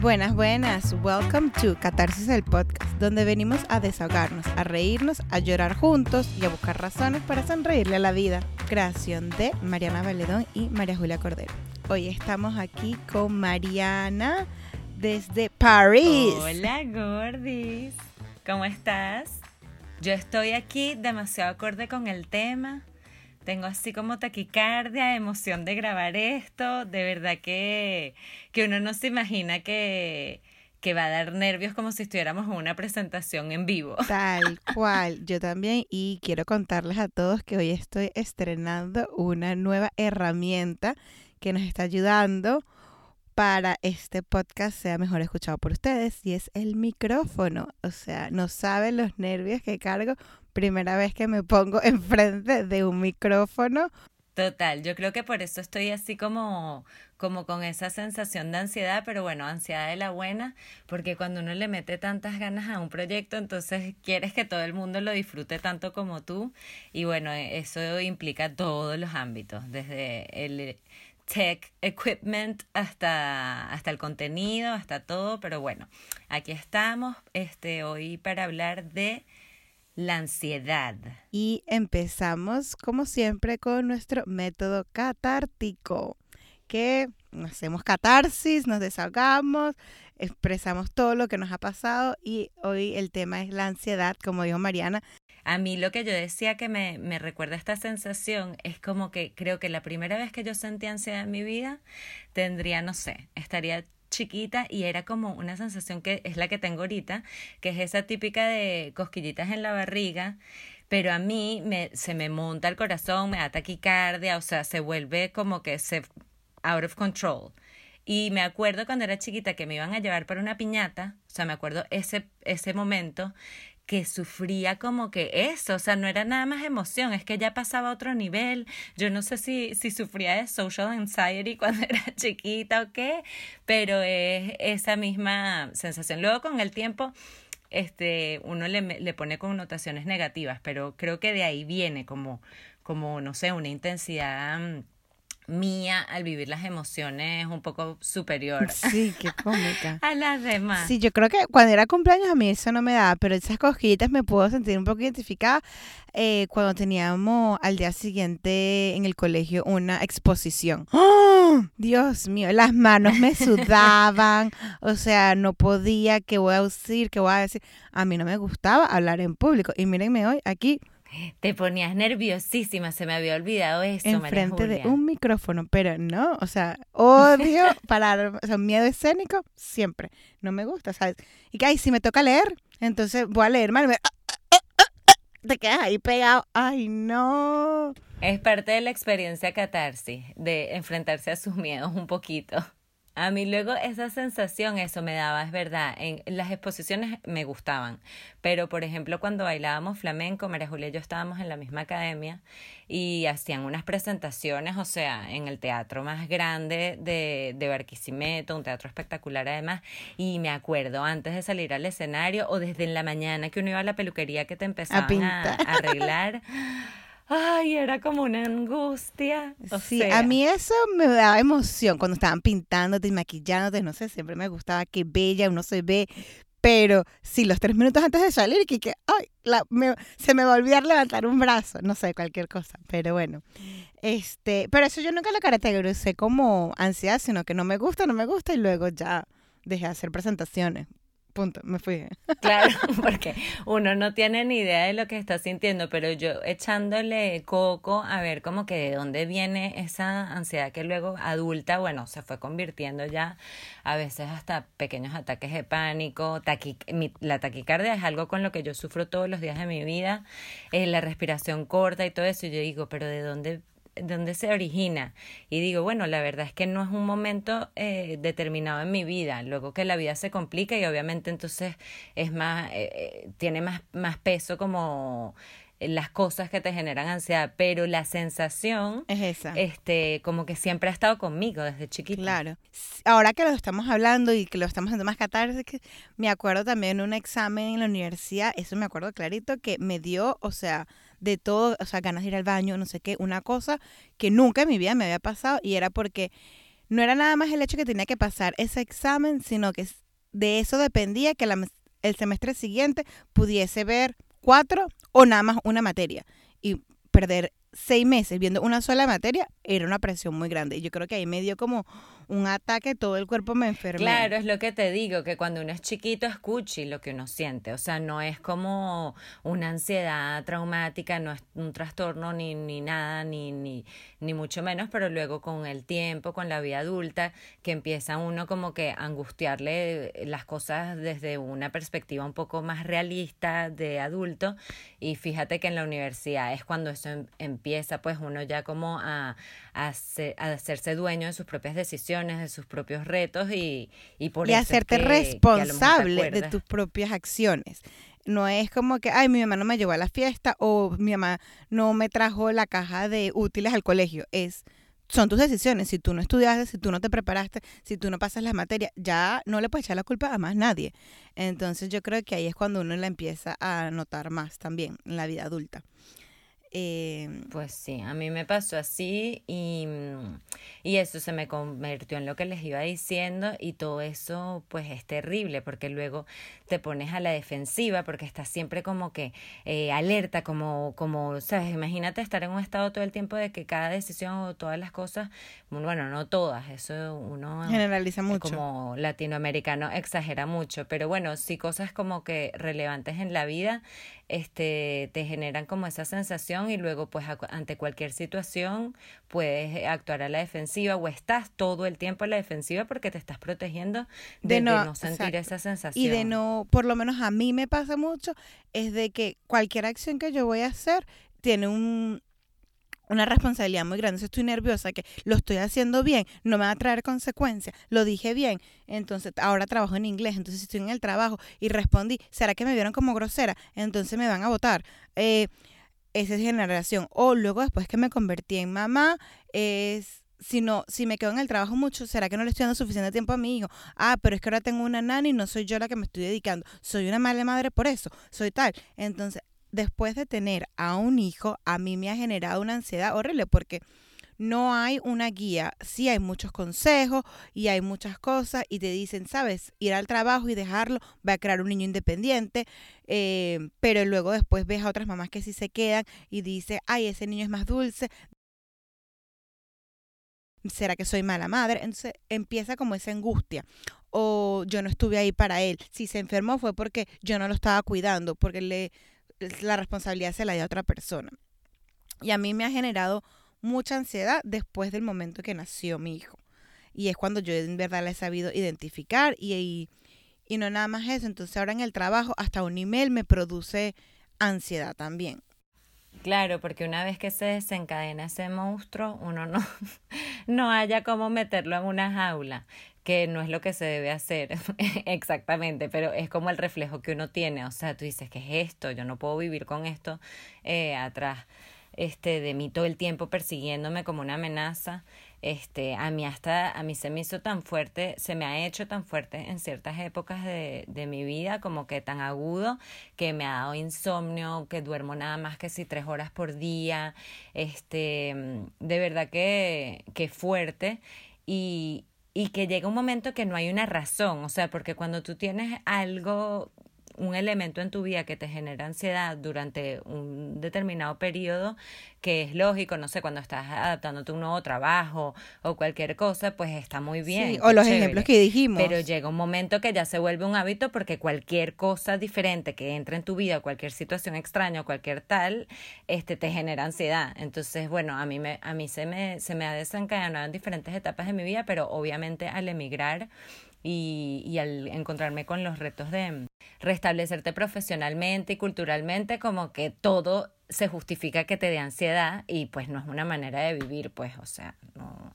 Buenas, buenas. Welcome to Catarsis el podcast, donde venimos a desahogarnos, a reírnos, a llorar juntos y a buscar razones para sonreírle a la vida. Creación de Mariana Valedón y María Julia Cordero. Hoy estamos aquí con Mariana desde París. Hola, Gordis. ¿Cómo estás? Yo estoy aquí demasiado acorde con el tema. Tengo así como taquicardia, emoción de grabar esto. De verdad que, que uno no se imagina que, que va a dar nervios como si estuviéramos en una presentación en vivo. Tal cual, yo también y quiero contarles a todos que hoy estoy estrenando una nueva herramienta que nos está ayudando para este podcast sea mejor escuchado por ustedes y es el micrófono. O sea, no saben los nervios que cargo primera vez que me pongo enfrente de un micrófono. Total, yo creo que por eso estoy así como, como con esa sensación de ansiedad, pero bueno, ansiedad de la buena, porque cuando uno le mete tantas ganas a un proyecto, entonces quieres que todo el mundo lo disfrute tanto como tú, y bueno, eso implica todos los ámbitos, desde el tech equipment hasta, hasta el contenido, hasta todo, pero bueno, aquí estamos este, hoy para hablar de la ansiedad. Y empezamos, como siempre, con nuestro método catártico, que hacemos catarsis, nos desahogamos, expresamos todo lo que nos ha pasado y hoy el tema es la ansiedad, como dijo Mariana. A mí lo que yo decía que me, me recuerda esta sensación es como que creo que la primera vez que yo sentí ansiedad en mi vida tendría, no sé, estaría chiquita y era como una sensación que es la que tengo ahorita, que es esa típica de cosquillitas en la barriga, pero a mí me, se me monta el corazón, me da taquicardia, o sea, se vuelve como que se out of control. Y me acuerdo cuando era chiquita que me iban a llevar para una piñata, o sea, me acuerdo ese, ese momento que sufría como que eso, o sea, no era nada más emoción, es que ya pasaba a otro nivel. Yo no sé si, si sufría de social anxiety cuando era chiquita o qué, pero es esa misma sensación. Luego con el tiempo, este, uno le, le pone connotaciones negativas, pero creo que de ahí viene como, como, no sé, una intensidad mm, mía al vivir las emociones un poco superior. Sí, qué cómica. a las demás. Sí, yo creo que cuando era cumpleaños a mí eso no me daba, pero esas cosquillitas me puedo sentir un poco identificada eh, cuando teníamos al día siguiente en el colegio una exposición. ¡Oh! Dios mío, las manos me sudaban, o sea, no podía, ¿qué voy a decir? ¿Qué voy a decir? A mí no me gustaba hablar en público y mírenme hoy aquí te ponías nerviosísima, se me había olvidado eso. Enfrente de un micrófono, pero no, o sea, odio parar, o sea, miedo escénico, siempre. No me gusta, ¿sabes? Y que, ay, si me toca leer, entonces voy a leer mal, te quedas ahí pegado, ay, no. Es parte de la experiencia catarsis, de enfrentarse a sus miedos un poquito. A mí luego esa sensación, eso me daba, es verdad. En las exposiciones me gustaban, pero por ejemplo cuando bailábamos flamenco, María Julia y yo estábamos en la misma academia y hacían unas presentaciones, o sea, en el teatro más grande de, de Barquisimeto, un teatro espectacular además, y me acuerdo antes de salir al escenario o desde en la mañana que uno iba a la peluquería que te empezaban a, a arreglar. Ay, era como una angustia. sí, a mí eso me daba emoción cuando estaban pintándote y maquillándote, no sé, siempre me gustaba que bella uno se ve, pero si los tres minutos antes de salir, que, que ay, se me va a olvidar levantar un brazo, no sé, cualquier cosa, pero bueno. Este, pero eso yo nunca lo categoricé como ansiedad, sino que no me gusta, no me gusta y luego ya dejé de hacer presentaciones punto, me fui. Claro, porque uno no tiene ni idea de lo que está sintiendo, pero yo echándole coco a ver como que de dónde viene esa ansiedad que luego adulta, bueno, se fue convirtiendo ya a veces hasta pequeños ataques de pánico, la taquicardia es algo con lo que yo sufro todos los días de mi vida, eh, la respiración corta y todo eso, y yo digo, pero ¿de dónde dónde se origina. Y digo, bueno, la verdad es que no es un momento eh, determinado en mi vida. Luego que la vida se complica y obviamente entonces es más, eh, eh, tiene más, más peso como las cosas que te generan ansiedad, pero la sensación es esa. Este, como que siempre ha estado conmigo desde chiquita. Claro. Ahora que lo estamos hablando y que lo estamos haciendo más que me acuerdo también un examen en la universidad, eso me acuerdo clarito que me dio, o sea, de todo, o sea, ganas de ir al baño, no sé qué, una cosa que nunca en mi vida me había pasado y era porque no era nada más el hecho que tenía que pasar ese examen, sino que de eso dependía que el semestre siguiente pudiese ver cuatro o nada más una materia. Y perder seis meses viendo una sola materia era una presión muy grande. Y yo creo que ahí me dio como un ataque, todo el cuerpo me enfermó. Claro, es lo que te digo, que cuando uno es chiquito escuche lo que uno siente. O sea, no es como una ansiedad traumática, no es un trastorno ni, ni nada, ni, ni, ni mucho menos, pero luego con el tiempo, con la vida adulta, que empieza uno como que a angustiarle las cosas desde una perspectiva un poco más realista de adulto. Y fíjate que en la universidad es cuando eso em, empieza, pues uno ya como a, a, hacerse dueño de sus propias decisiones, de sus propios retos y, y por y hacerte responsable de tus propias acciones. No es como que, ay, mi mamá no me llevó a la fiesta o mi mamá no me trajo la caja de útiles al colegio. Es, son tus decisiones. Si tú no estudiaste, si tú no te preparaste, si tú no pasas las materias, ya no le puedes echar la culpa a más nadie. Entonces yo creo que ahí es cuando uno la empieza a notar más también en la vida adulta. Eh, pues sí, a mí me pasó así y, y eso se me convirtió en lo que les iba diciendo y todo eso pues es terrible porque luego te pones a la defensiva porque estás siempre como que eh, alerta, como, como, sabes, imagínate estar en un estado todo el tiempo de que cada decisión o todas las cosas, bueno, no todas, eso uno generaliza mucho. Como latinoamericano exagera mucho, pero bueno, sí cosas como que relevantes en la vida este, te generan como esa sensación y luego pues ante cualquier situación puedes actuar a la defensiva o estás todo el tiempo a la defensiva porque te estás protegiendo de, no, sentir esa sensación. Y de no, por lo menos a mí me pasa mucho, es de que cualquier acción que yo voy a hacer tiene un, una responsabilidad muy grande. estoy nerviosa que lo estoy haciendo bien, no me va a traer consecuencias, lo dije bien. Entonces, ahora trabajo en inglés, entonces estoy en el trabajo y respondí, ¿será que me vieron como grosera? Entonces me van a votar. Eh, esa es generación. O luego después que me convertí en mamá, es si no, si me quedo en el trabajo mucho, ¿será que no le estoy dando suficiente tiempo a mi hijo? Ah, pero es que ahora tengo una nana y no soy yo la que me estoy dedicando. Soy una mala madre por eso, soy tal. Entonces, después de tener a un hijo, a mí me ha generado una ansiedad horrible porque no hay una guía. Sí hay muchos consejos y hay muchas cosas y te dicen, sabes, ir al trabajo y dejarlo va a crear un niño independiente, eh, pero luego después ves a otras mamás que sí se quedan y dice, ay, ese niño es más dulce. ¿Será que soy mala madre? Entonces empieza como esa angustia. O yo no estuve ahí para él. Si se enfermó fue porque yo no lo estaba cuidando, porque le la responsabilidad se la dio a otra persona. Y a mí me ha generado mucha ansiedad después del momento que nació mi hijo. Y es cuando yo en verdad la he sabido identificar y, y, no nada más eso. Entonces ahora en el trabajo hasta un email me produce ansiedad también. Claro, porque una vez que se desencadena ese monstruo, uno no, no haya cómo meterlo en una jaula que no es lo que se debe hacer exactamente, pero es como el reflejo que uno tiene, o sea, tú dices, ¿qué es esto? Yo no puedo vivir con esto eh, atrás este, de mí todo el tiempo persiguiéndome como una amenaza. Este, a mí hasta, a mí se me hizo tan fuerte, se me ha hecho tan fuerte en ciertas épocas de, de mi vida, como que tan agudo, que me ha dado insomnio, que duermo nada más que si tres horas por día, este, de verdad que, que fuerte. Y, y que llega un momento que no hay una razón, o sea, porque cuando tú tienes algo un elemento en tu vida que te genera ansiedad durante un determinado periodo, que es lógico, no sé, cuando estás adaptándote a un nuevo trabajo o cualquier cosa, pues está muy bien. o los ejemplos que dijimos. Pero llega un momento que ya se vuelve un hábito porque cualquier cosa diferente que entre en tu vida, cualquier situación extraña, cualquier tal, este te genera ansiedad. Entonces, bueno, a mí me a mí se me se me ha desencadenado en diferentes etapas de mi vida, pero obviamente al emigrar y, y al encontrarme con los retos de restablecerte profesionalmente y culturalmente, como que todo se justifica que te dé ansiedad y pues no es una manera de vivir, pues, o sea, no.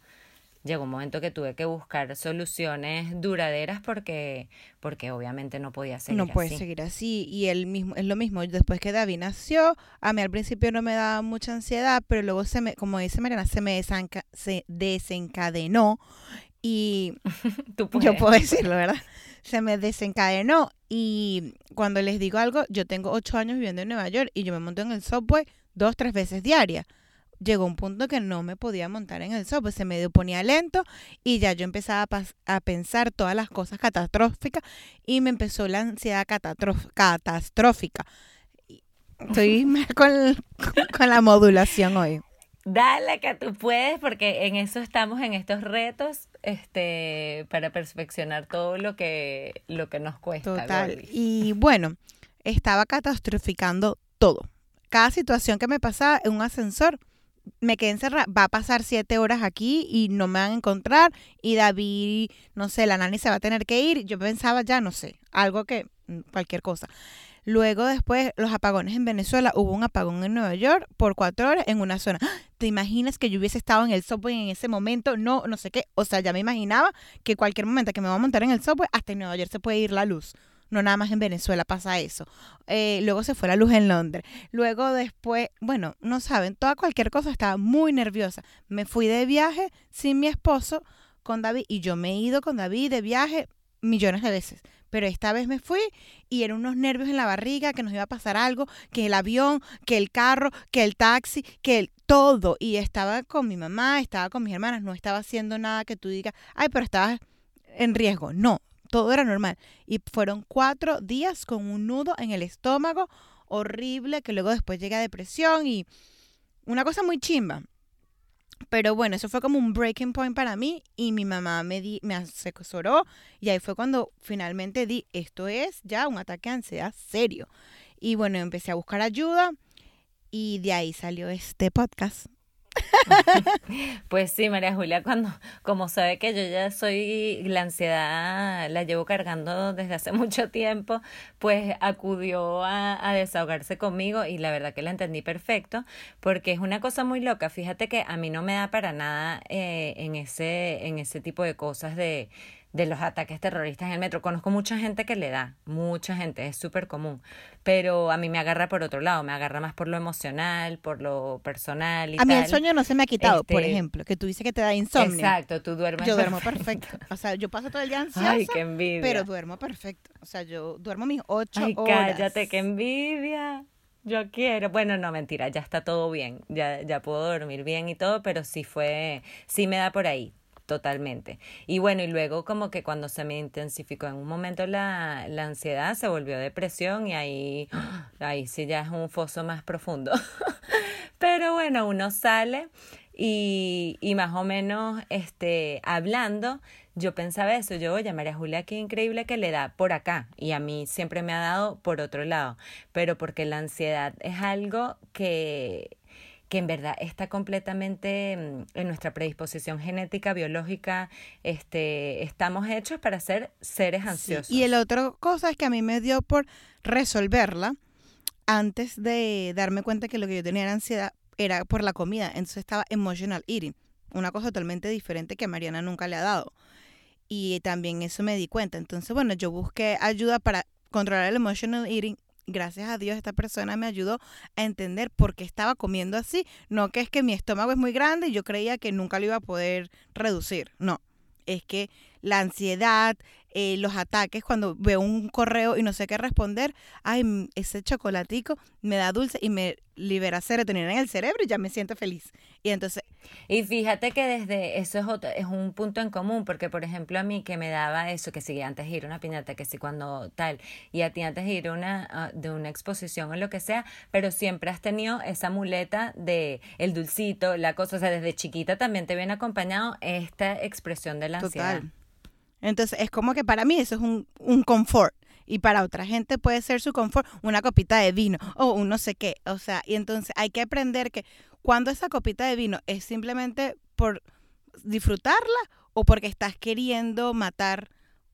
Llegó un momento que tuve que buscar soluciones duraderas porque porque obviamente no podía seguir no puede seguir así y él mismo es lo mismo después que David nació a mí al principio no me daba mucha ansiedad pero luego se me como dice Mariana se me se desencadenó y yo puedo decirlo verdad se me desencadenó y cuando les digo algo, yo tengo ocho años viviendo en Nueva York y yo me monto en el subway dos, tres veces diarias. llegó un punto que no me podía montar en el subway, se me ponía lento y ya yo empezaba a, pensar todas las cosas catastróficas y me empezó la ansiedad catastrófica. Estoy con, con la modulación hoy. Dale que tú puedes, porque en eso estamos en estos retos, este, para perfeccionar todo lo que, lo que nos cuesta. Total. Y bueno, estaba catastroficando todo. Cada situación que me pasaba en un ascensor, me quedé encerrada. Va a pasar siete horas aquí y no me van a encontrar. Y David, no sé, la nani se va a tener que ir. Yo pensaba ya, no sé, algo que, mm, cualquier cosa. Luego después los apagones en Venezuela, hubo un apagón en Nueva York por cuatro horas en una zona. ¡Ah! ¿Te imaginas que yo hubiese estado en el subway en ese momento? No, no sé qué. O sea, ya me imaginaba que cualquier momento que me va a montar en el subway, hasta en Nueva York se puede ir la luz. No nada más en Venezuela pasa eso. Eh, luego se fue la luz en Londres. Luego después, bueno, no saben, toda cualquier cosa estaba muy nerviosa. Me fui de viaje sin mi esposo, con David, y yo me he ido con David de viaje millones de veces pero esta vez me fui y eran unos nervios en la barriga, que nos iba a pasar algo, que el avión, que el carro, que el taxi, que el todo. Y estaba con mi mamá, estaba con mis hermanas, no estaba haciendo nada que tú digas, ay, pero estabas en riesgo. No, todo era normal. Y fueron cuatro días con un nudo en el estómago horrible, que luego después llega depresión y una cosa muy chimba. Pero bueno, eso fue como un breaking point para mí y mi mamá me, di, me asesoró y ahí fue cuando finalmente di, esto es ya un ataque de ansiedad serio. Y bueno, empecé a buscar ayuda y de ahí salió este podcast. Pues sí, María Julia, cuando, como sabe que yo ya soy, la ansiedad la llevo cargando desde hace mucho tiempo, pues acudió a, desahogarse conmigo y la verdad que la entendí perfecto, porque es una cosa muy loca. Fíjate que a mí no me da para nada eh, en, ese, en ese tipo de cosas de de los ataques terroristas en el metro. Conozco mucha gente que le da, mucha gente, es súper común, pero a mí me agarra por otro lado, me agarra más por lo emocional, por lo personal y A mí el sueño no se me ha quitado, por este, ejemplo, que tú dices que te da insomnio. Exacto, tú duermes Yo duermo perfecto. O sea, yo paso todo el día ansiosa, Ay, qué envidia. pero duermo perfecto. O sea, yo duermo mis ocho Ay, horas. cállate, qué envidia. Yo quiero. Bueno, no, mentira, ya está todo bien. Ya, ya puedo dormir bien y todo, pero sí fue, sí me da por ahí totalmente. Y bueno, y luego como que cuando se me intensificó en un momento la, la ansiedad, se volvió depresión y ahí, ahí sí ya es un foso más profundo. Pero bueno, uno sale y, y más o menos este, hablando, yo pensaba eso, yo, oye, María Julia, qué increíble que le da por acá y a mí siempre me ha dado por otro lado, pero porque la ansiedad es algo que que en verdad está completamente mm, en nuestra predisposición genética, biológica, este, estamos hechos para ser seres ansiosos. Y el otro cosa es que a mí me dio por resolverla antes de darme cuenta que lo que yo tenía era ansiedad era por la comida, entonces estaba emotional eating, una cosa totalmente diferente que a Mariana nunca le ha dado. Y también eso me di cuenta. Entonces, bueno, yo busqué ayuda para controlar el emotional eating gracias a Dios esta persona me ayudó a entender por qué estaba comiendo así. No que es que mi estómago es muy grande y yo creía que nunca lo iba a poder reducir. No, es que la ansiedad, eh, los ataques, cuando veo un correo y no sé qué responder, ay, ese chocolatico me da dulce y me libera serotonina en el cerebro y ya me siento feliz. Y entonces... Y fíjate que desde eso es, otro, es un punto en común, porque por ejemplo a mí que me daba eso, que si antes de ir a una piñata, que si cuando tal, y a ti antes de ir una, de una exposición o lo que sea, pero siempre has tenido esa muleta de el dulcito, la cosa, o sea, desde chiquita también te viene acompañado esta expresión de la ansiedad. Entonces es como que para mí eso es un, un confort. Y para otra gente puede ser su confort una copita de vino o un no sé qué. O sea, y entonces hay que aprender que cuando esa copita de vino es simplemente por disfrutarla o porque estás queriendo matar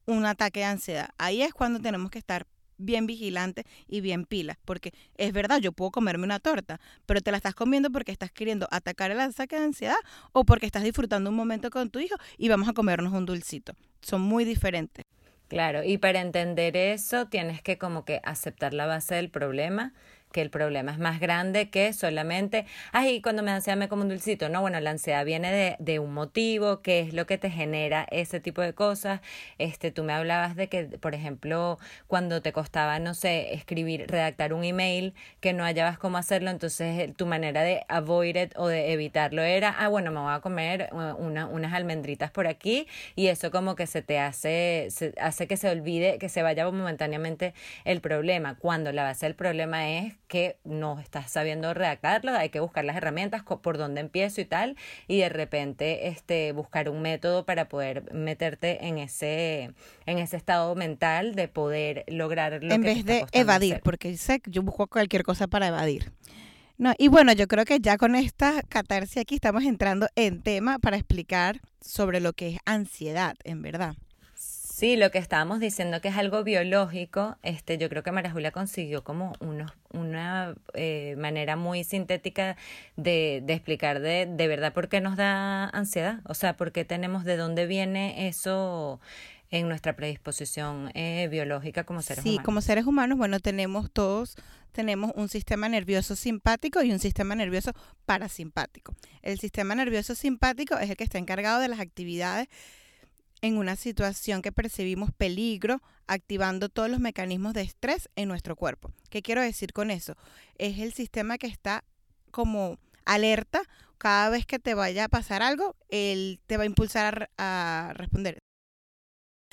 un ataque de ansiedad. Ahí es cuando tenemos que estar bien vigilante y bien pila, porque es verdad, yo puedo comerme una torta, pero te la estás comiendo porque estás queriendo atacar el ataque de ansiedad o porque estás disfrutando un momento con tu hijo y vamos a comernos un dulcito. Son muy diferentes. Claro, y para entender eso tienes que como que aceptar la base del problema, que el problema es más grande que solamente, ay, cuando me da ansiedad me como un dulcito. No, bueno, la ansiedad viene de, de un motivo, que es lo que te genera ese tipo de cosas. Este, tú me hablabas de que, por ejemplo, cuando te costaba, no sé, escribir, redactar un email, que no hallabas cómo hacerlo, entonces eh, tu manera de avoid it o de evitarlo era, ah, bueno, me voy a comer uh, una, unas almendritas por aquí y eso como que se te hace, se hace que se olvide, que se vaya momentáneamente el problema, cuando la base del problema es que no estás sabiendo redactarlo, hay que buscar las herramientas, por dónde empiezo y tal, y de repente este, buscar un método para poder meterte en ese, en ese estado mental de poder lograr lo en vez de evadir, porque sé yo busco cualquier cosa para evadir. No, y bueno, yo creo que ya con esta catarsis aquí estamos entrando en tema para explicar sobre lo que es ansiedad, en verdad. Sí, lo que estábamos diciendo que es algo biológico, este, yo creo que María Julia consiguió como unos, una eh, manera muy sintética de, de explicar de, de verdad por qué nos da ansiedad, o sea, por qué tenemos, de dónde viene eso en nuestra predisposición eh, biológica como seres humanos. Sí, como seres humanos, bueno, tenemos todos, tenemos un sistema nervioso simpático y un sistema nervioso parasimpático. El sistema nervioso simpático es el que está encargado de las actividades en una situación que percibimos peligro, activando todos los mecanismos de estrés en nuestro cuerpo. ¿Qué quiero decir con eso? Es el sistema que está como alerta cada vez que te vaya a pasar algo, él te va a impulsar a, a responder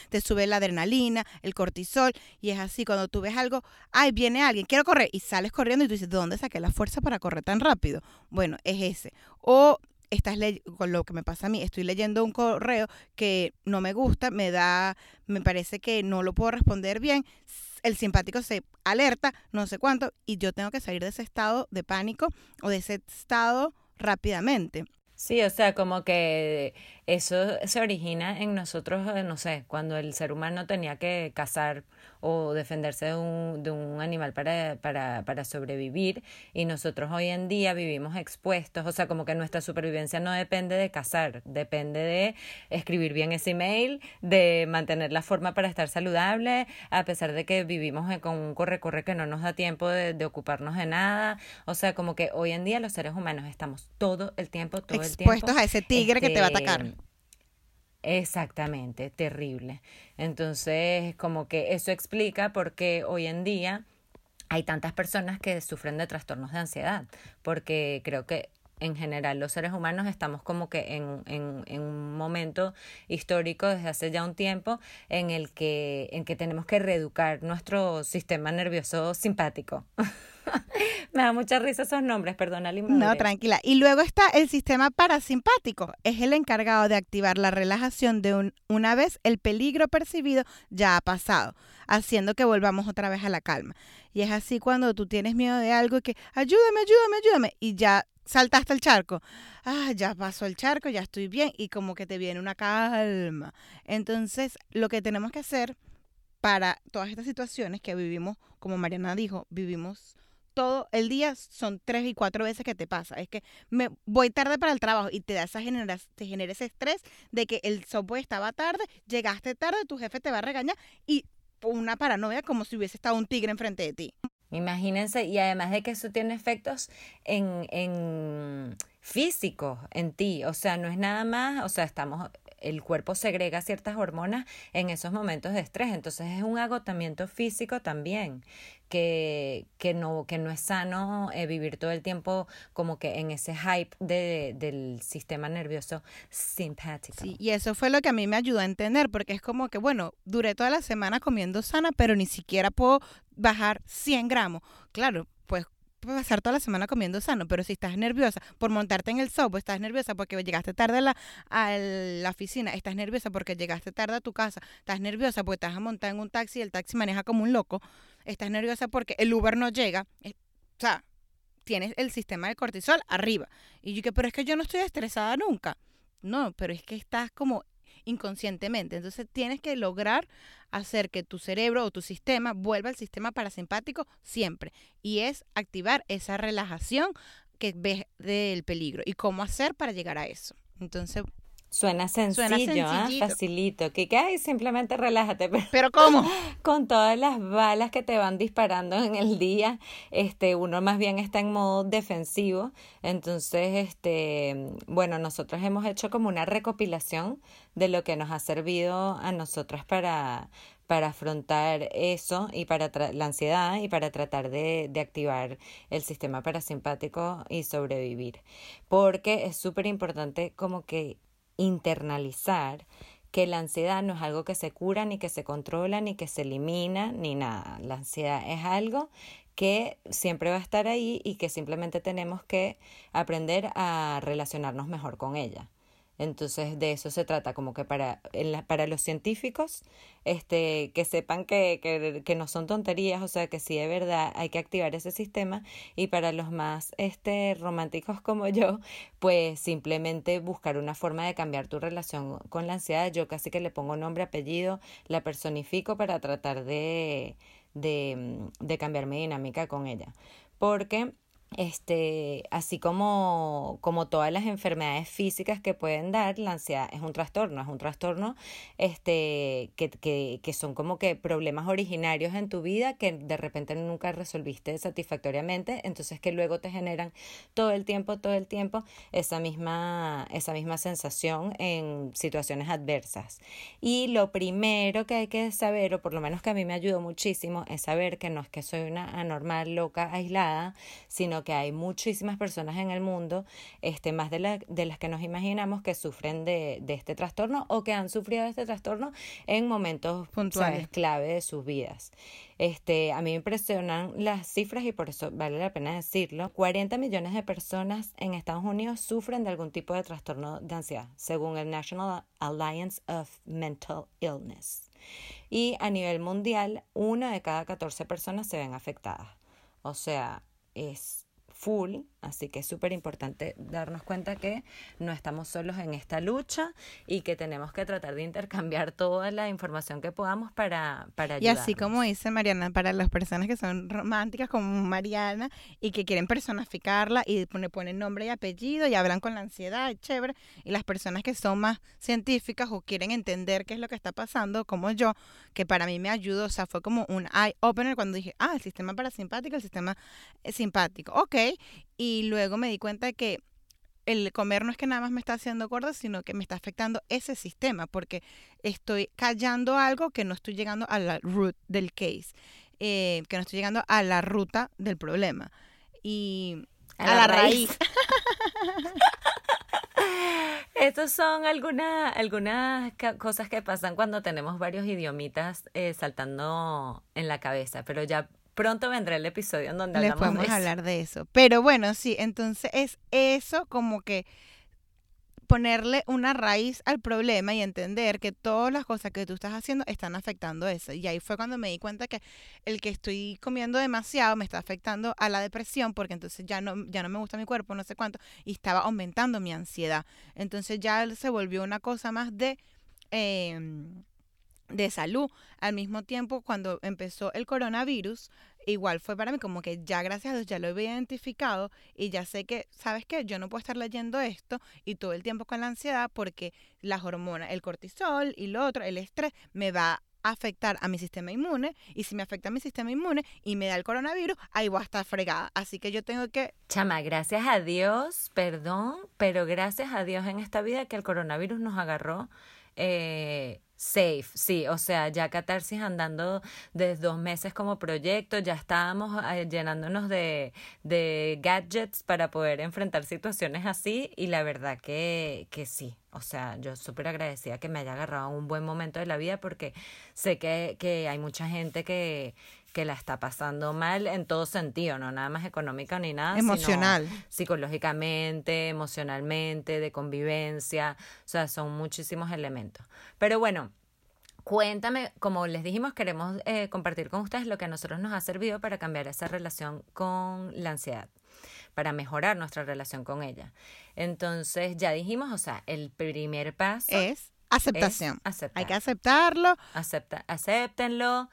te sube la adrenalina, el cortisol, y es así, cuando tú ves algo, ay, viene alguien, quiero correr, y sales corriendo y tú dices, ¿de dónde saqué la fuerza para correr tan rápido? Bueno, es ese. O estás con lo que me pasa a mí, estoy leyendo un correo que no me gusta, me da, me parece que no lo puedo responder bien, el simpático se alerta, no sé cuánto, y yo tengo que salir de ese estado de pánico o de ese estado rápidamente. Sí, o sea, como que eso se origina en nosotros, eh, no sé, cuando el ser humano tenía que cazar o defenderse de un, de un animal para, para, para sobrevivir y nosotros hoy en día vivimos expuestos, o sea, como que nuestra supervivencia no depende de cazar, depende de escribir bien ese email, de mantener la forma para estar saludable, a pesar de que vivimos con un corre-corre que no nos da tiempo de, de, ocuparnos de nada, o sea, como que hoy en día los seres humanos estamos todo el tiempo, todo el tiempo. Expuestos a ese tigre que te va a atacar este, Exactamente, terrible. Entonces, como que eso explica por qué hoy en día hay tantas personas que sufren de trastornos de ansiedad, porque creo que en general los seres humanos estamos como que en, en, en, un momento histórico desde hace ya un tiempo en el que, en que tenemos que reeducar nuestro sistema nervioso simpático. Me da mucha risa esos nombres, perdona, No, tranquila. Y luego está el sistema parasimpático. Es el encargado de activar la relajación de un, una vez el peligro percibido ya ha pasado, haciendo que volvamos otra vez a la calma. Y es así cuando tú tienes miedo de algo y que, ayúdame, ayúdame, ayúdame, y ya saltaste el charco. Ah, ya pasó el charco, ya estoy bien, y como que te viene una calma. Entonces, lo que tenemos que hacer para todas estas situaciones que vivimos, como Mariana dijo, vivimos todo el día son tres y cuatro veces que te pasa. Es que me voy tarde para el trabajo y te da esa genera, te genera ese estrés de que el software estaba tarde, llegaste tarde, tu jefe te va a regañar y una paranoia como si hubiese estado un tigre enfrente de ti. Imagínense, y además de que eso tiene efectos en, en físicos en ti, o sea, no es nada más, o sea, estamos el cuerpo segrega ciertas hormonas en esos momentos de estrés. Entonces es un agotamiento físico también, que, que, no, que no es sano eh, vivir todo el tiempo como que en ese hype de, del sistema nervioso simpático. Sí, y eso fue lo que a mí me ayudó a entender, porque es como que, bueno, duré toda la semana comiendo sana, pero ni siquiera puedo bajar 100 gramos. Claro, pues pasar toda la semana comiendo sano, pero si estás nerviosa por montarte en el software, estás nerviosa porque llegaste tarde a la, a la oficina, estás nerviosa porque llegaste tarde a tu casa, estás nerviosa porque vas a montar en un taxi y el taxi maneja como un loco, estás nerviosa porque el Uber no llega, o sea, tienes el sistema de cortisol arriba. Y yo que, pero es que yo no estoy estresada nunca. No, pero es que estás como inconscientemente. Entonces tienes que lograr hacer que tu cerebro o tu sistema vuelva al sistema parasimpático siempre. Y es activar esa relajación que ves del peligro y cómo hacer para llegar a eso. Entonces... Suena sencillo, ¿ah? sencillito. facilito. Que, ay, simplemente relájate. Pero Pero ¿cómo? con todas las balas que te van disparando en el día, este, uno más bien está en modo defensivo. Entonces, este, bueno, nosotros hemos hecho como una recopilación de lo que nos ha servido a nosotras para, para afrontar eso y para tra- la ansiedad y para tratar de, de activar el sistema parasimpático y sobrevivir. Porque es súper importante como que internalizar que la ansiedad no es algo que se cura, ni que se controla, ni que se elimina, ni nada. La ansiedad es algo que siempre va a estar ahí y que simplemente tenemos que aprender a relacionarnos mejor con ella. Entonces de eso se trata, como que para, en la- para los científicos, este, que sepan que, que, que no son tonterías, o sea, que sí de verdad hay que activar ese sistema, y para los más este, románticos como yo, pues simplemente buscar una forma de cambiar tu relación con la ansiedad. Yo casi que le pongo nombre, apellido, la personifico para tratar de, de, de cambiar mi dinámica con ella. Porque este, así como, como todas las enfermedades físicas que pueden dar, la ansiedad es un trastorno, es un trastorno este, que, que, que son como que problemas originarios en tu vida que de repente nunca resolviste satisfactoriamente, entonces que luego te generan todo el tiempo, todo el tiempo esa misma, esa misma sensación en situaciones adversas. Y lo primero que hay que saber, o por lo menos que a mí me ayudó muchísimo, es saber que no es que soy una anormal, loca, aislada, sino que hay muchísimas personas en el mundo, este, más de, la, de las que nos imaginamos, que sufren de, de este trastorno o que han sufrido de este trastorno en momentos Puntuales. ¿sabes? clave de sus vidas. Este, a mí me impresionan las cifras y por eso vale la pena decirlo. 40 millones de personas en Estados Unidos sufren de algún tipo de trastorno de ansiedad, según el National Alliance of Mental Illness. Y a nivel mundial, una de cada 14 personas se ven afectadas. O sea, es full, así que es súper importante darnos cuenta que no estamos solos en esta lucha y que tenemos que tratar de intercambiar toda la información que podamos para, para Y así ayudarnos. como dice Mariana, para las personas que son románticas como Mariana y que quieren personificarla y pone- ponen nombre y apellido y hablan con la ansiedad, chévere. Y las personas que son más científicas o quieren entender qué es lo que está pasando, como yo, que para mí me ayudó, o sea, fue como un eye opener cuando dije, ah, el sistema parasimpático, el sistema eh, simpático, ok. Y luego me di cuenta de que el comer no es que nada más me está haciendo gorda, sino que me está afectando ese sistema, porque estoy callando algo que no estoy llegando a la root del case, eh, que no estoy llegando a la ruta del problema. Y a, la, raíz. Estas son algunas, algunas cosas que pasan cuando tenemos varios idiomitas eh, saltando en la cabeza, pero ya pronto vendrá el episodio en donde Les hablamos podemos de eso. hablar de eso. Pero bueno, sí, entonces es eso como que ponerle una raíz al problema y entender que todas las cosas que tú estás haciendo están afectando eso. Y ahí fue cuando me di cuenta que el que estoy comiendo demasiado me está afectando a la depresión porque entonces ya no, ya no me gusta mi cuerpo, no sé cuánto, y estaba aumentando mi ansiedad. Entonces ya se volvió una cosa más de... em, de salud. Al mismo tiempo, cuando empezó el coronavirus, igual fue para mí como que ya gracias a Dios ya lo había identificado y ya sé que, ¿sabes qué? Yo no puedo estar leyendo esto y todo el tiempo con la ansiedad porque las hormonas, el cortisol y lo otro, el estrés, me va a afectar a mi sistema inmune y si me afecta a mi sistema inmune y me da el coronavirus, ahí voy a estar fregada. Así que yo tengo que Chama, gracias a Dios, perdón, pero gracias a Dios en esta vida que el coronavirus nos agarró eh, safe, sí, o sea, ya Catarsis andando desde dos meses como proyecto, ya estábamos eh, llenándonos de, de gadgets para poder enfrentar situaciones así y la verdad que, que sí, o sea, yo súper agradecida que me haya agarrado un buen momento de la vida porque sé que, que hay mucha gente que que la está pasando mal en todo sentido, no nada más económica ni nada, sino emocional. psicológicamente, emocionalmente, de convivencia, o sea, son muchísimos elementos. Pero bueno, cuéntame, como les dijimos, queremos eh, compartir con ustedes lo que a nosotros nos ha servido para cambiar esa relación con la ansiedad, para mejorar nuestra relación con ella. Entonces, ya dijimos, o sea, el primer paso Es aceptación. aceptar. Hay que aceptarlo. Acepta, acéptenlo.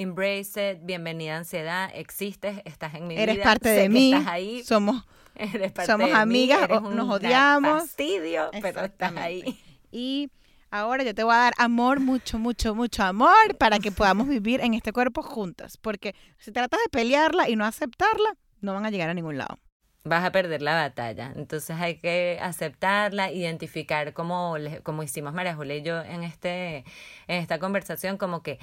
Embrace it, bienvenida ansiedad, existes, estás en mi vida. Eres parte sé de que mí. Estás ahí. Somos Eres parte Somos de mí, amigas, eres o- nos odiamos. fastidio, pero estás ahí. Y ahora yo te voy a dar amor, mucho, mucho, mucho amor para que podamos vivir en este cuerpo juntas. Porque si tratas de pelearla y no aceptarla, no van a llegar a ningún lado vas a perder la batalla. Entonces hay que aceptarla, identificar como, como hicimos María Julia y yo en, este, en esta conversación, como que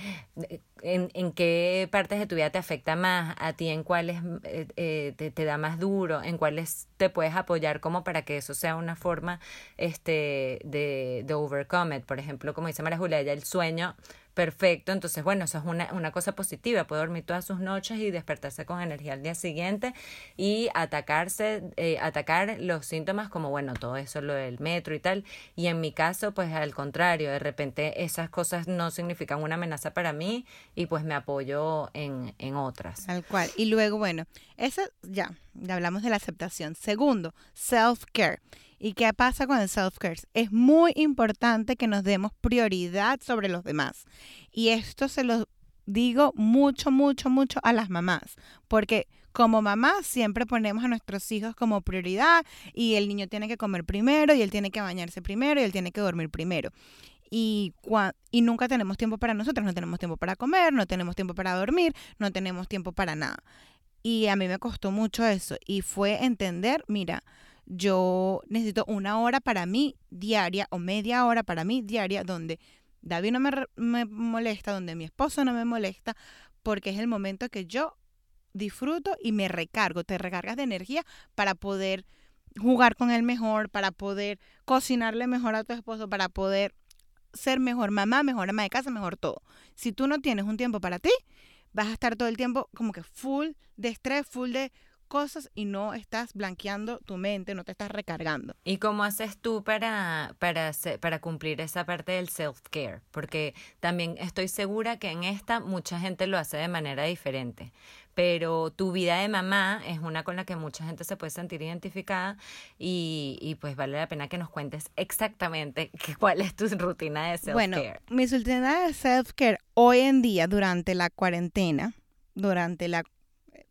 en, en qué partes de tu vida te afecta más, a ti en cuáles eh, eh, te, da más duro, en cuáles te puedes apoyar como para que eso sea una forma este, de, de overcome it. Por ejemplo, como dice María Julia, ya el sueño perfecto. Entonces, bueno, eso es una, una cosa positiva. Puede dormir todas sus noches y despertarse con energía al día siguiente y atacarse, eh, atacar los síntomas como, bueno, todo eso, lo del metro y tal. Y en mi caso, pues al contrario, de repente esas cosas no significan una amenaza para mí y pues me apoyo en, en otras. Tal cual. Y luego, bueno, eso ya, ya hablamos de la aceptación. Segundo, self-care. ¿Y qué pasa con el self-care? Es muy importante que nos demos prioridad sobre los demás. Y esto se lo digo mucho, mucho, mucho a las mamás, porque como mamá siempre ponemos a nuestros hijos como prioridad y el niño tiene que comer primero y él tiene que bañarse primero y él tiene que dormir primero. Y, y nunca tenemos tiempo para nosotros, no tenemos tiempo para comer, no tenemos tiempo para dormir, no tenemos tiempo para nada. Y a mí me costó mucho eso y fue entender, mira, yo necesito una hora para mí diaria o media hora para mí diaria donde David no me, me, molesta, donde mi esposo no me molesta, porque es el momento que yo disfruto y me recargo, te recargas de energía para poder jugar con él mejor, para poder cocinarle mejor a tu esposo, para poder ser mejor mamá, mejor ama de casa, mejor todo. Si tú no tienes un tiempo para ti, vas a estar todo el tiempo como que full de estrés, full de cosas y no estás blanqueando tu mente, no te estás recargando. ¿Y cómo haces tú para, para, para cumplir esa parte del self-care? Porque también estoy segura que en esta mucha gente lo hace de manera diferente pero tu vida de mamá es una con la que mucha gente se puede sentir identificada y, y pues vale la pena que nos cuentes exactamente cuál es tu rutina de self-care. Bueno, mi rutina de self-care hoy en día durante la cuarentena, durante la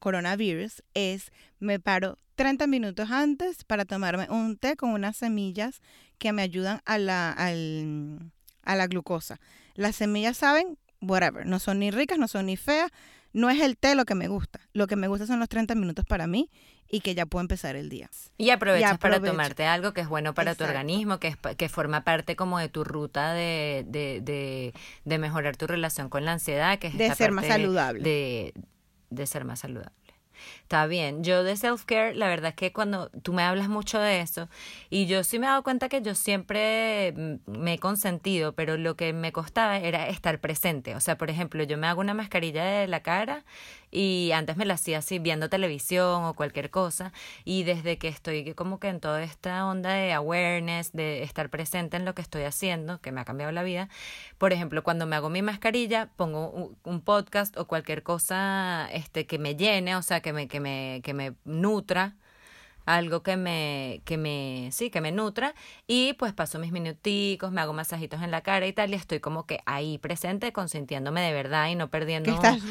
coronavirus es me paro 30 minutos antes para tomarme un té con unas semillas que me ayudan a la, a la glucosa. Las semillas saben, whatever, no son ni ricas, no son ni feas, no es el té lo que me gusta. Lo que me gusta son los 30 minutos para mí y que ya puedo empezar el día. Y aprovechas para tomarte algo que es bueno para tu organismo, que, es, que forma parte como de tu ruta de, de, de, de mejorar tu relación con la ansiedad, que es de ser más saludable. De, de ser más saludable. Está bien. Yo de self-care, la verdad es que cuando tú me hablas mucho de eso, y yo sí me he dado cuenta que yo siempre mm, me he consentido, pero lo que me costaba era estar presente. O sea, por ejemplo, yo me hago una mascarilla de la cara y antes me la hacía así viendo televisión o cualquier cosa, y desde que estoy como que en toda esta onda de awareness, de estar presente en lo que estoy haciendo, que me ha cambiado la vida, por ejemplo, cuando me hago mi mascarilla, pongo un podcast o cualquier cosa este que me llene, o sea, que me, que me, que me nutra, algo que me, que me, sí, que me nutra, y pues paso mis minuticos, me hago masajitos en la cara y tal, y estoy como que ahí presente, consintiéndome de verdad y no perdiendo que estás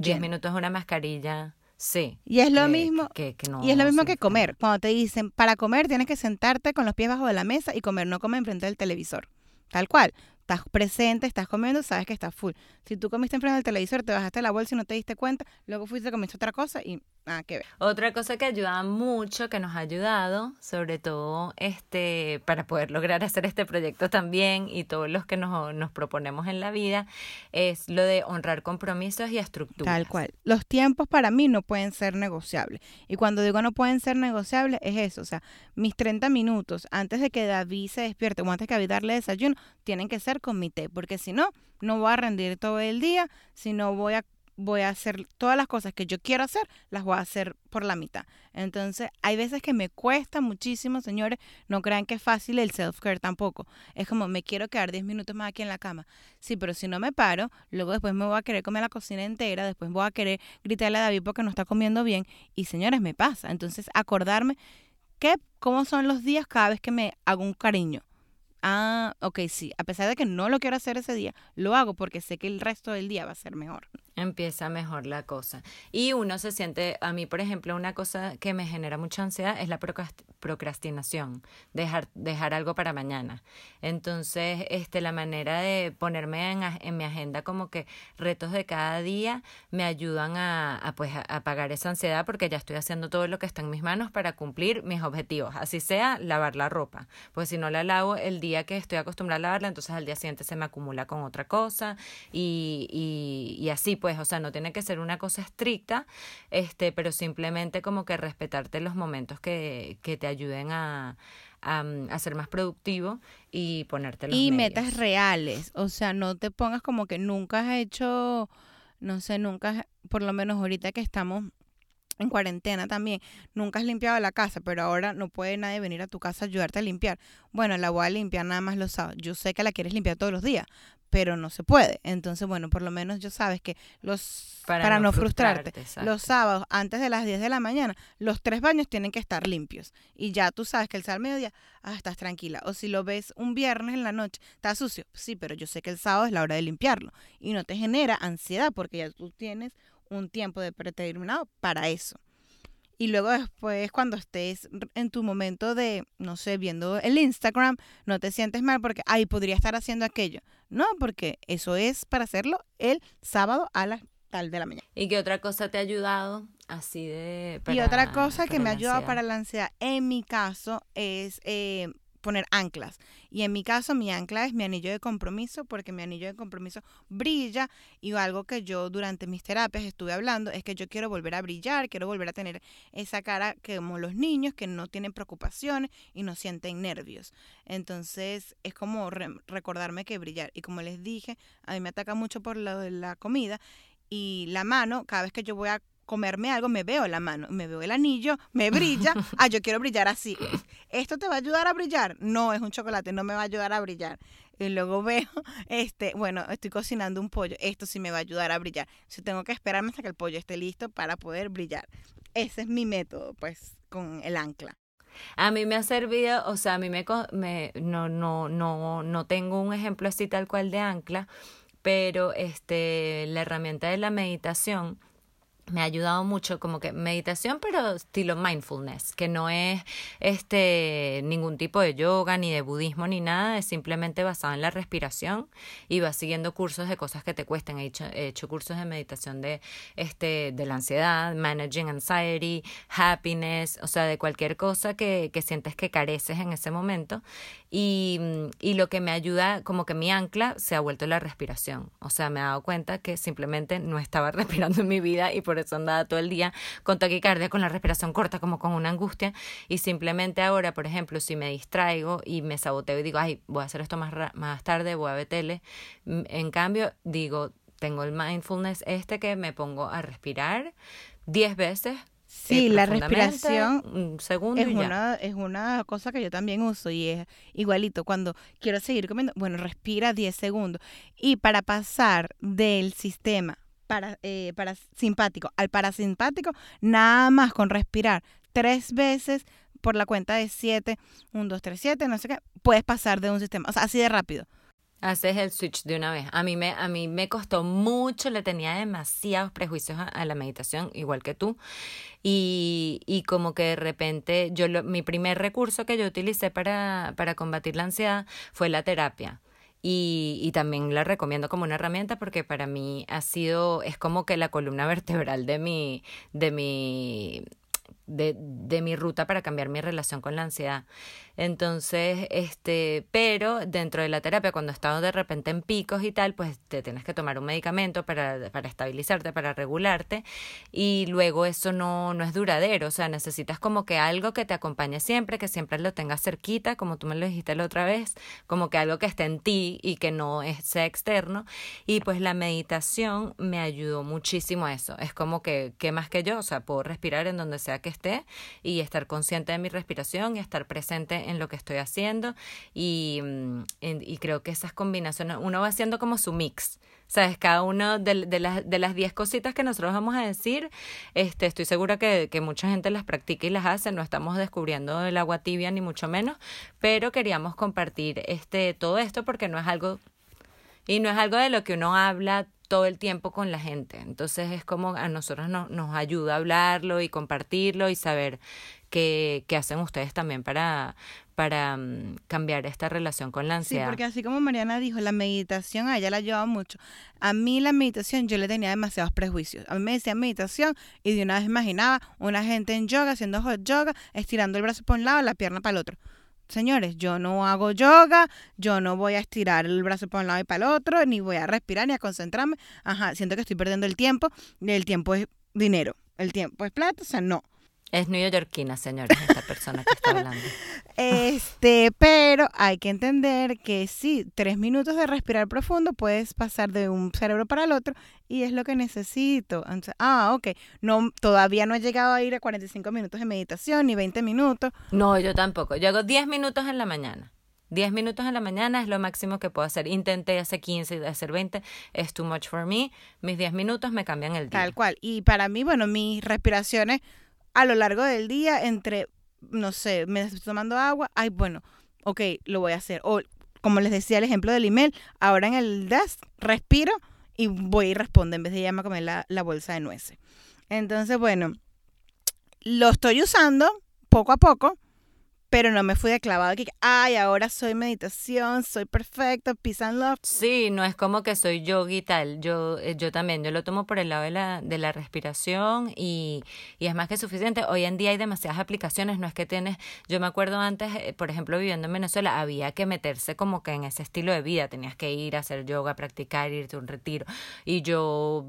10 minutos una mascarilla. Sí. Y es lo mismo. Que, y es lo mismo que comer. Cuando te dicen, para comer tienes que sentarte con los pies bajo de la mesa y comer, no comer enfrente del televisor. Tal cual estás presente, estás comiendo, sabes que estás full. Si tú comiste enfrente del televisor, te bajaste la bolsa y no te diste cuenta, luego fuiste a comer otra cosa y nada que ver. Otra cosa que ayuda mucho, que nos ha ayudado, sobre todo este para poder lograr hacer este proyecto también y todos los que nos, nos proponemos en la vida, es lo de honrar compromisos y estructuras. Tal cual. Los tiempos para mí no pueden ser negociables. Y cuando digo no pueden ser negociables, es eso. O sea, mis 30 minutos antes de que David se despierte o antes que David darle desayuno, tienen que ser comité, porque si no, no voy a rendir todo el día, si no voy a voy a hacer todas las cosas que yo quiero hacer, las voy a hacer por la mitad. Entonces, hay veces que me cuesta muchísimo, señores, no crean que es fácil el self-care tampoco. Es como, me quiero quedar 10 minutos más aquí en la cama. Sí, pero si no me paro, luego después me voy a querer comer la cocina entera, después voy a querer gritarle a David porque no está comiendo bien. Y señores, me pasa. Entonces, acordarme que, cómo son los días cada vez que me hago un cariño Ah, ok, sí. A pesar de que no lo quiero hacer ese día, lo hago porque sé que el resto del día va a ser mejor. Empieza mejor la cosa. Y uno se siente, a mí por ejemplo, una cosa que me genera mucha ansiedad es la procrastinación, dejar, dejar algo para mañana. Entonces, este, la manera de ponerme en, en mi agenda como que retos de cada día me ayudan a, a pues, a apagar esa ansiedad porque ya estoy haciendo todo lo que está en mis manos para cumplir mis objetivos. Así sea, lavar la ropa. Pues si no la lavo el día que estoy acostumbrada a lavarla, entonces al día siguiente se me acumula con otra cosa y, y, y así pues pues, o sea, no tiene que ser una cosa estricta, este, pero simplemente como que respetarte los momentos que, que te ayuden a, a, a, ser más productivo y ponerte los Y medios. metas reales, o sea, no te pongas como que nunca has hecho, no sé, nunca, por lo menos ahorita que estamos en cuarentena también, nunca has limpiado la casa, pero ahora no puede nadie venir a tu casa a ayudarte a limpiar. Bueno, la voy a limpiar nada más los sábados. Yo sé que la quieres limpiar todos los días, pero no se puede. Entonces, bueno, por lo menos yo sabes que los Para para, no no, frustrarte, los sábados antes de las 10 de la mañana, los tres baños tienen que estar limpios y ya tú sabes que el sábado al mediodía, ah, estás tranquila. O si lo ves un viernes en la noche, está sucio. Sí, pero yo sé que el sábado es la hora de limpiarlo y no te genera ansiedad porque ya tú tienes un tiempo de predeterminado para eso. Y luego después, cuando estés en tu momento de, no sé, viendo el Instagram, no te sientes mal porque, ay, podría estar haciendo aquello. No, porque eso es para hacerlo el sábado a las tal de la mañana. ¿Y qué otra cosa te ha ayudado así de... y otra cosa que me ha ayudado para la ansiedad, en mi caso, es eh, poner anclas. Y en mi caso, mi ancla es mi anillo de compromiso, porque mi anillo de compromiso brilla. Y algo que yo durante mis terapias estuve hablando es que yo quiero volver a brillar, quiero volver a tener esa cara que como los niños que no tienen preocupaciones y no sienten nervios. Entonces, es como re- recordarme que brillar. Y como les dije, a mí me ataca mucho por lo de la comida y la mano, cada vez que yo voy a comerme algo, me veo la mano, me veo el anillo, me brilla, ah, yo quiero brillar así. ¿Esto te va a ayudar a brillar? No, es un chocolate, no me va a ayudar a brillar. Y luego veo, este, bueno, estoy cocinando un pollo, esto sí me va a ayudar a brillar. Si tengo que esperarme hasta que el pollo esté listo para poder brillar. Ese es mi método, pues, con el ancla. A mí me ha servido, o sea, a mí me, me no, no, no, no tengo un ejemplo así tal cual de ancla, pero este, la herramienta de la meditación me ha ayudado mucho como que meditación pero estilo mindfulness que no es este ningún tipo de yoga ni de budismo ni nada es simplemente basado en la respiración y vas siguiendo cursos de cosas que te cuesten he hecho, he hecho cursos de meditación de este de la ansiedad managing anxiety happiness o sea de cualquier cosa que, que sientes que careces en ese momento y, y lo que me ayuda como que mi ancla se ha vuelto la respiración o sea me he dado cuenta que simplemente no estaba respirando en mi vida y por eso andaba todo el día con taquicardia, con la respiración corta, como con una angustia. Y simplemente ahora, por ejemplo, si me distraigo y me saboteo y digo, ay, voy a hacer esto más, más tarde, voy a ver tele. mm, En cambio, digo, tengo el mindfulness este que me pongo a respirar 10 veces. Sí, eh, la respiración Un segundo Es y ya. una, es una cosa que yo también uso y es igualito. Cuando quiero seguir comiendo, bueno, respira 10 segundos. Y para pasar del sistema para, eh, parasimpático al parasimpático, nada más con respirar tres veces por la cuenta de 7, 1, 2, 3, 7, no sé qué, puedes pasar de un sistema. O sea, así de rápido. Haces el switch de una vez. A mí me, a mí me costó mucho, le tenía demasiados prejuicios a, la meditación, igual que tú. Y, y como que de repente, yo lo- mi primer recurso que yo utilicé para, para combatir la ansiedad fue la terapia. Y, y también la recomiendo como una herramienta porque para mí ha sido, es como que la columna vertebral de mi, de mi, de, de mi ruta para cambiar mi relación con la ansiedad. Entonces, este, pero dentro de la terapia, cuando estás de repente en picos y tal, pues te tienes que tomar un medicamento para, para estabilizarte, para regularte, y luego eso no, no es duradero, o sea, necesitas como que algo que te acompañe siempre, que siempre lo tengas cerquita, como tú me lo dijiste la otra vez, como que algo que esté en ti y que no sea externo, y pues la meditación me ayudó muchísimo a eso, es como que, ¿qué más que yo? O sea, puedo respirar en donde sea que esté y estar consciente de mi respiración y estar presente en lo que estoy haciendo y, mm, y creo que esas combinaciones, uno va haciendo como su mix, ¿sabes? Cada uno de, las de las 10 cositas que nosotros vamos a decir, este, estoy segura que, mucha gente las practica y las hace, no estamos descubriendo el agua tibia ni mucho menos, pero queríamos compartir este, todo esto porque no es algo y no es algo de lo que uno habla todo el tiempo con la gente. Entonces es como a nosotros nos ayuda a hablarlo y compartirlo y saber qué hacen ustedes también para, para mm, cambiar esta relación con la ansiedad. Sí, porque así como Mariana dijo, la meditación a ella la ayuda mucho. A mí la meditación yo le tenía demasiados prejuicios. A mí me decía meditación y de una vez imaginaba una gente en yoga haciendo hot yoga, estirando el brazo para un lado, la pierna para el otro señores, yo no hago yoga, yo no voy a estirar el brazo para un lado y para el otro, ni voy a respirar ni a concentrarme. Ajá, siento que estoy perdiendo el tiempo el tiempo es dinero, el tiempo es plata, o sea, no. Es neoyorquina, señores, esta persona que está hablando. Este, pero hay que entender que sí, tres minutos de respirar profundo puedes pasar de un cerebro para el otro y es lo que necesito. ah, ok. No, todavía no he llegado a ir a 45 minutos de meditación ni 20 minutos. No, yo tampoco. Yo hago 10 minutos en la mañana. 10 minutos en la mañana es lo máximo que puedo hacer. Intenté hacer 15, hacer 20, es too much for me. Mis 10 minutos me cambian el día. Tal cual. Y para mí, bueno, mis respiraciones a lo largo del día entre, no sé, me estoy tomando agua, ay, bueno, ok, lo voy a hacer. O como les decía el ejemplo del email, ahora en el desk respiro y voy y respondo en vez de llamar a comer la, la bolsa de nueces. Entonces, bueno, lo estoy usando poco a poco pero no me fui de clavado que, ay, ahora soy meditación, soy perfecto, peace and love. Sí, no es como que soy yogi tal, yo, eh, yo también, yo lo tomo por el lado de la, de la respiración y, y es más que suficiente. Hoy en día hay demasiadas aplicaciones, no es que tienes, yo me acuerdo antes, eh, por ejemplo, viviendo en Venezuela, había que meterse como que en ese estilo de vida, tenías que ir a hacer yoga, practicar, irte a un retiro y yo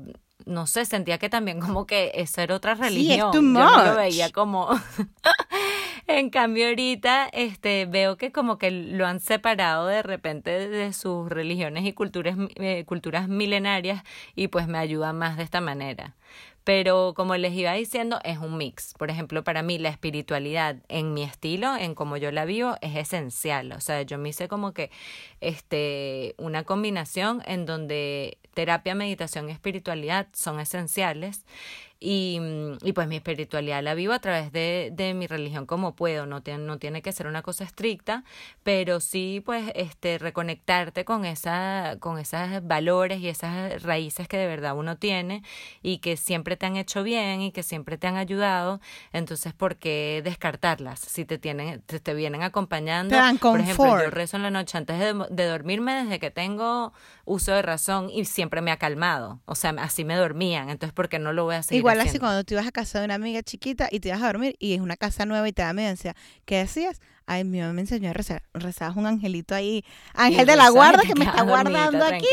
no sé, sentía que también como que eso era otra religión. Sí, Yo no lo veía como En cambio ahorita este veo que como que lo han separado de repente de sus religiones y culturas eh, culturas milenarias y pues me ayuda más de esta manera. Pero como les iba diciendo, es un mix. Por ejemplo, para mí la espiritualidad en mi estilo, en como yo la vivo, es esencial. O sea, yo me hice como que este una combinación en donde terapia, meditación y espiritualidad son esenciales y, mm, y pues mi espiritualidad la vivo a través de, de mi religión como puedo, no, tiene no tiene que ser una cosa estricta, pero sí pues este reconectarte con esa, con esos valores y esas raíces que de verdad uno tiene y que siempre te han hecho bien y que siempre te han ayudado, entonces ¿por qué descartarlas? Si te tienen, te, te vienen acompañando, por ejemplo, yo rezo en la noche antes de, de dormirme desde que tengo uso de razón y siempre me ha calmado, o sea, así me dormían, entonces ¿por qué no lo voy a seguir Igual así cuando tú ibas a casa de una amiga chiquita y te ibas a dormir y es una casa nueva y te da medio ¿qué decías? Ay, mi mamá me enseñó a rezar. Rezabas un angelito ahí, ángel de la guarda que me está guardando aquí.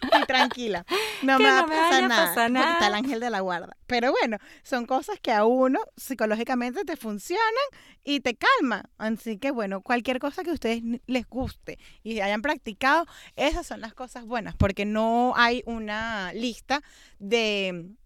Y tranquila, no me va a pasar nada, porque está el ángel de la guarda. Pero bueno, son cosas que a uno psicológicamente te funcionan y te calman. Así que bueno, cualquier cosa que a ustedes les guste y hayan practicado, esas son las cosas buenas, porque no hay una lista de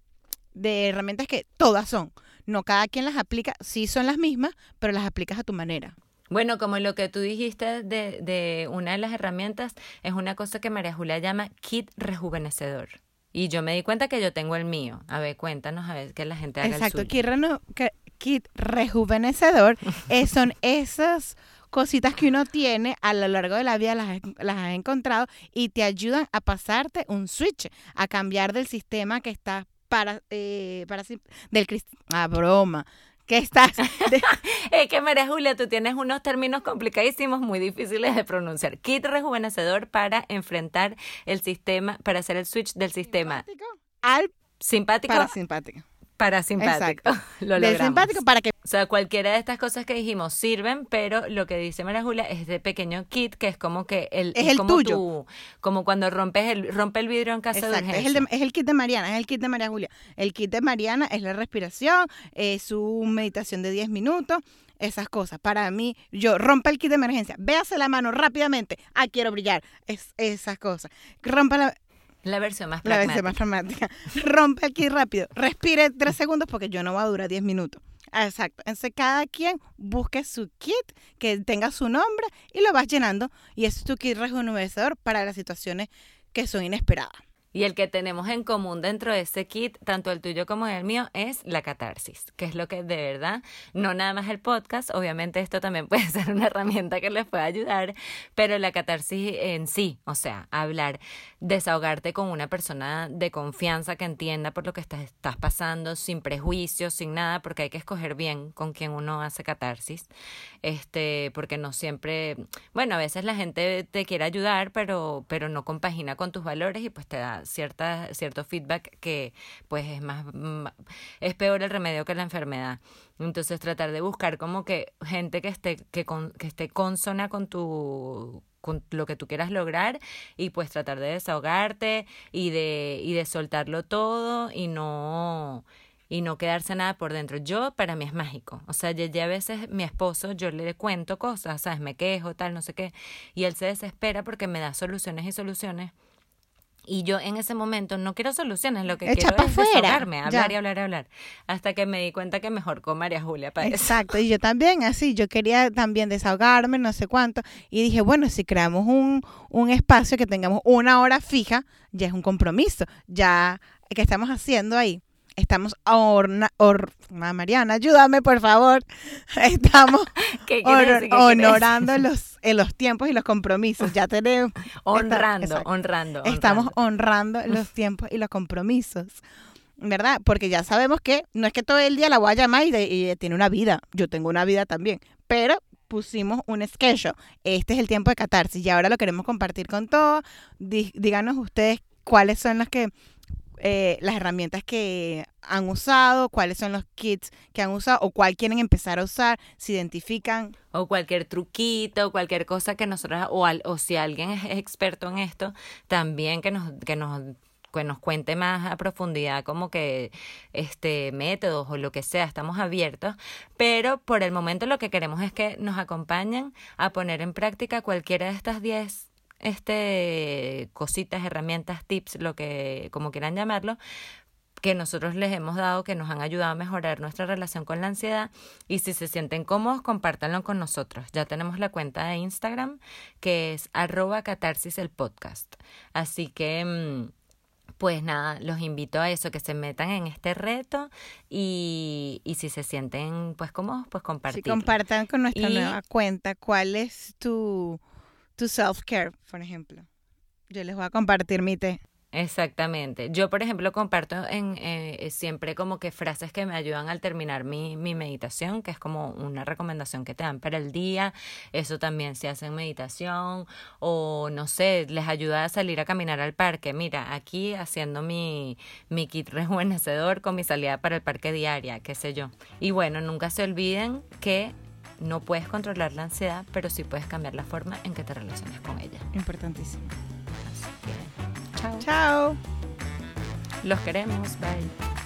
de herramientas que todas son. No cada quien las aplica, sí son las mismas, pero las aplicas a tu manera. Bueno, como lo que tú dijiste de, de una de las herramientas, es una cosa que María Julia llama kit rejuvenecedor. Y yo me di cuenta que yo tengo el mío. A ver, cuéntanos a ver que la gente haga Exacto, el suyo. Kit, kit rejuvenecedor son esas cositas que uno tiene a lo largo de la vida, las, las has encontrado y te ayudan a pasarte un switch, a cambiar del sistema que está para, eh, para del ah, broma. que estás? es que María Julia, tú tienes unos términos complicadísimos, muy difíciles de pronunciar. Kit rejuvenecedor para enfrentar el sistema, para hacer el switch del sistema. Al simpático. Para simpático parasimpático. Lo Del simpático para que... O sea, cualquiera de estas cosas que dijimos sirven, pero lo que dice María Julia es de pequeño kit, que es como que el... Es, el como tuyo. como cuando rompes el, rompe el vidrio en casa de Es el, es el kit de Mariana, es el kit de María Julia. El kit de Mariana es la respiración, es su meditación de 10 minutos, esas cosas. Para mí, yo rompe el kit de emergencia, véase la mano rápidamente, ah, quiero brillar, es, esas cosas. Rompa la, la versión más pragmática. La versión más pragmática. Rompe aquí rápido. Respire tres segundos porque yo no voy a durar diez minutos. Exacto. Entonces cada quien busque su kit que tenga su nombre y lo vas llenando. Y ese es tu kit rejuvenecedor para las situaciones que son inesperadas. Y el que tenemos en común dentro de ese kit, tanto el tuyo como el mío, es la catarsis, que es lo que de verdad, no nada más el podcast, obviamente esto también puede ser una herramienta que les pueda ayudar, pero la catarsis en sí, o sea, hablar, desahogarte con una persona de confianza que entienda por lo que estás, estás pasando, sin prejuicios, sin nada, porque hay que escoger bien con quien uno hace catarsis, este, porque no siempre, bueno, a veces la gente te quiere ayudar, pero, pero no compagina con tus valores y pues te da cierta, cierto feedback que pues es más, es peor el remedio que la enfermedad. Entonces tratar de buscar como que gente que esté, que, con, que esté consona con tu con lo que tú quieras lograr y pues tratar de desahogarte y de, y de soltarlo todo y no y no quedarse nada por dentro. Yo, para mí es mágico. O sea, ya, ya, a veces mi esposo, yo le cuento cosas, ¿sabes? Me quejo, tal, no sé qué. Y él se desespera porque me da soluciones y soluciones y yo en ese momento no quiero soluciones, lo que quiero es desahogarme, hablar y hablar y hablar. Hasta que me di cuenta que mejor con María Julia para Exacto, y yo también, así, yo quería también desahogarme, no sé cuánto. Y dije, bueno, si creamos un, un espacio que tengamos una hora fija, ya es un compromiso. Ya, ¿qué estamos haciendo ahí? Estamos orna, or, Mariana, ayúdame por favor. Estamos honorando los, en los tiempos y los compromisos. Ya tenemos honrando, honrando, Estamos honrando los tiempos y los compromisos. ¿Verdad? Porque ya sabemos que no es que todo el día la voy a llamar y, tiene una vida. Yo tengo una vida también. Pero pusimos un schedule. Este es el tiempo de catarsis y ahora lo queremos compartir con todos. díganos ustedes cuáles son las que eh, las herramientas que han usado, cuáles son los kits que han usado o cuál quieren empezar a usar, se identifican. O cualquier truquito, cualquier cosa que nosotros, o, o si alguien es experto en esto, también que nos, que nos que nos cuente más a profundidad como que este métodos o lo que sea, estamos abiertos, pero por el momento lo que queremos es que nos acompañen a poner en práctica cualquiera de estas 10 este, cositas, herramientas, tips, lo que, como quieran llamarlo, que nosotros les hemos dado que nos han ayudado a mejorar nuestra relación con la ansiedad y si se sienten cómodos compártanlo con nosotros. Ya tenemos la cuenta de Instagram que es arroba catarsis el podcast. Así que mm, pues nada, los invito a eso, que se metan en este reto y, y si se sienten pues cómodos, pues compartir. Sí, compartan con nuestra nueva cuenta cuál es tu tu self-care, por ejemplo. Yo les voy a compartir mi té. Exactamente. Yo, por ejemplo, comparto en, eh, siempre como que frases que me ayudan al terminar mi, mi meditación, que es como una recomendación que te dan para el día. Eso también se hace en meditación o, no sé, les ayuda a salir a caminar al parque. Mira, aquí haciendo mi, mi kit rejuvenecedor con mi salida para el parque diaria, qué sé yo. Y bueno, nunca se olviden que no puedes controlar la ansiedad, pero sí puedes cambiar la forma en que te relaciones con ella. Importantísimo. Así que, chao. Chao. Los queremos. Bye.